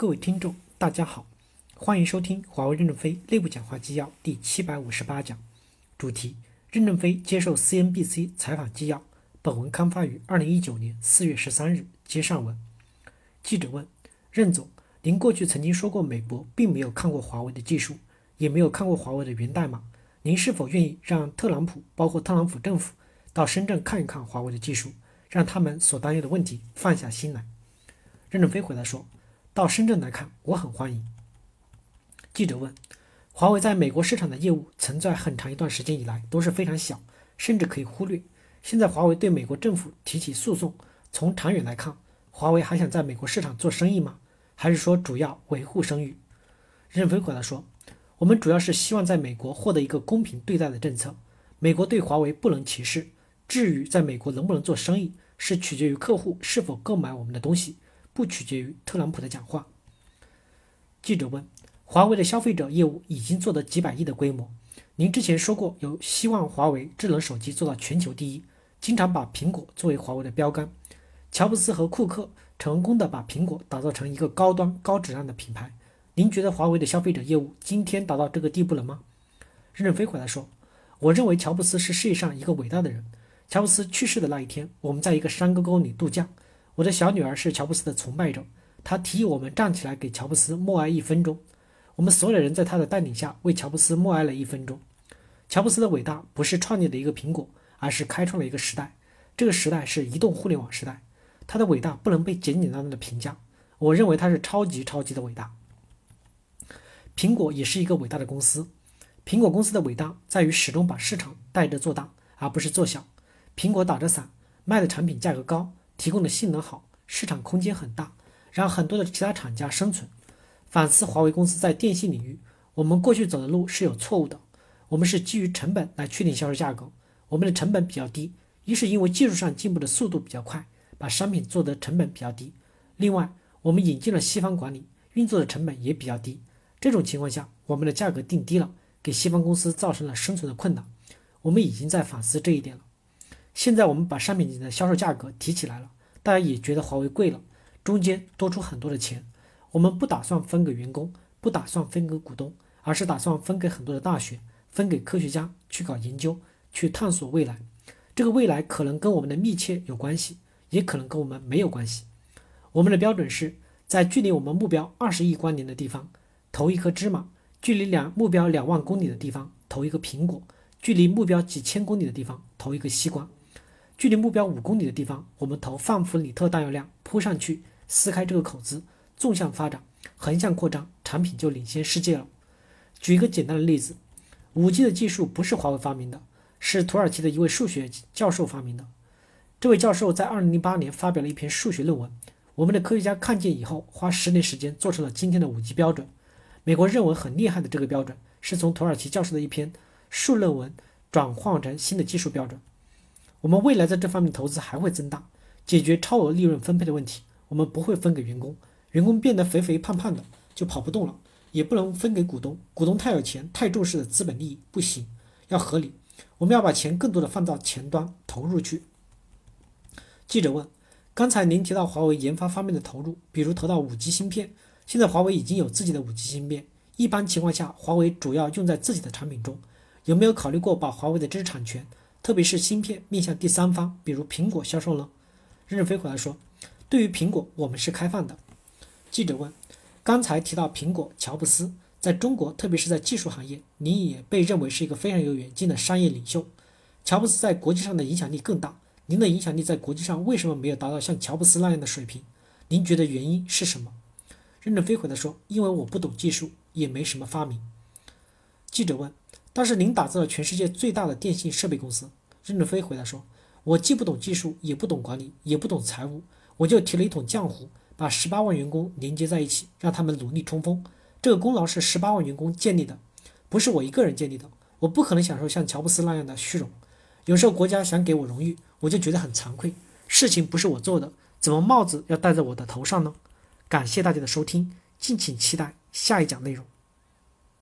各位听众，大家好，欢迎收听华为任正非内部讲话纪要第七百五十八讲，主题：任正非接受 CNBC 采访纪要。本文刊发于二零一九年四月十三日。接上文，记者问任总：“您过去曾经说过，美国并没有看过华为的技术，也没有看过华为的源代码。您是否愿意让特朗普，包括特朗普政府，到深圳看一看华为的技术，让他们所担忧的问题放下心来？”任正非回答说。到深圳来看，我很欢迎。记者问：华为在美国市场的业务，曾在很长一段时间以来都是非常小，甚至可以忽略。现在华为对美国政府提起诉讼，从长远来看，华为还想在美国市场做生意吗？还是说主要维护声誉？任飞回答说：我们主要是希望在美国获得一个公平对待的政策。美国对华为不能歧视。至于在美国能不能做生意，是取决于客户是否购买我们的东西。不取决于特朗普的讲话。记者问：“华为的消费者业务已经做得几百亿的规模，您之前说过有希望华为智能手机做到全球第一，经常把苹果作为华为的标杆。乔布斯和库克成功的把苹果打造成一个高端高质量的品牌。您觉得华为的消费者业务今天达到这个地步了吗？”任正非回答说：“我认为乔布斯是世界上一个伟大的人。乔布斯去世的那一天，我们在一个山沟沟里度假。”我的小女儿是乔布斯的崇拜者，她提议我们站起来给乔布斯默哀一分钟。我们所有人在他的带领下为乔布斯默哀了一分钟。乔布斯的伟大不是创立了一个苹果，而是开创了一个时代。这个时代是移动互联网时代。他的伟大不能被简简单单的评价。我认为他是超级超级的伟大。苹果也是一个伟大的公司。苹果公司的伟大在于始终把市场带着做大，而不是做小。苹果打着伞，卖的产品价格高。提供的性能好，市场空间很大，让很多的其他厂家生存。反思华为公司在电信领域，我们过去走的路是有错误的。我们是基于成本来确定销售价格，我们的成本比较低，一是因为技术上进步的速度比较快，把商品做的成本比较低；另外，我们引进了西方管理，运作的成本也比较低。这种情况下，我们的价格定低了，给西方公司造成了生存的困难。我们已经在反思这一点了。现在我们把商品的销售价格提起来了，大家也觉得华为贵了，中间多出很多的钱。我们不打算分给员工，不打算分给股东，而是打算分给很多的大学，分给科学家去搞研究，去探索未来。这个未来可能跟我们的密切有关系，也可能跟我们没有关系。我们的标准是在距离我们目标二十亿光年的地方投一颗芝麻，距离两目标两万公里的地方投一个苹果，距离目标几千公里的地方投一个西瓜。距离目标五公里的地方，我们投范弗里特弹药量扑上去，撕开这个口子，纵向发展，横向扩张，产品就领先世界了。举一个简单的例子，五 G 的技术不是华为发明的，是土耳其的一位数学教授发明的。这位教授在二零零八年发表了一篇数学论文，我们的科学家看见以后，花十年时间做成了今天的五 G 标准。美国认为很厉害的这个标准，是从土耳其教授的一篇数论文转换成新的技术标准。我们未来在这方面投资还会增大，解决超额利润分配的问题。我们不会分给员工，员工变得肥肥胖胖的就跑不动了；也不能分给股东，股东太有钱、太重视的资本利益不行，要合理。我们要把钱更多的放到前端投入去。记者问：刚才您提到华为研发方面的投入，比如投到五 G 芯片，现在华为已经有自己的五 G 芯片，一般情况下，华为主要用在自己的产品中，有没有考虑过把华为的知识产权？特别是芯片面向第三方，比如苹果销售呢？任正非回答说：“对于苹果，我们是开放的。”记者问：“刚才提到苹果，乔布斯在中国，特别是在技术行业，您也被认为是一个非常有远见的商业领袖。乔布斯在国际上的影响力更大，您的影响力在国际上为什么没有达到像乔布斯那样的水平？您觉得原因是什么？”任正非回答说：“因为我不懂技术，也没什么发明。”记者问。但是您打造了全世界最大的电信设备公司，任正非回答说：“我既不懂技术，也不懂管理，也不懂财务，我就提了一桶浆糊，把十八万员工连接在一起，让他们努力冲锋。这个功劳是十八万员工建立的，不是我一个人建立的。我不可能享受像乔布斯那样的虚荣。有时候国家想给我荣誉，我就觉得很惭愧。事情不是我做的，怎么帽子要戴在我的头上呢？”感谢大家的收听，敬请期待下一讲内容。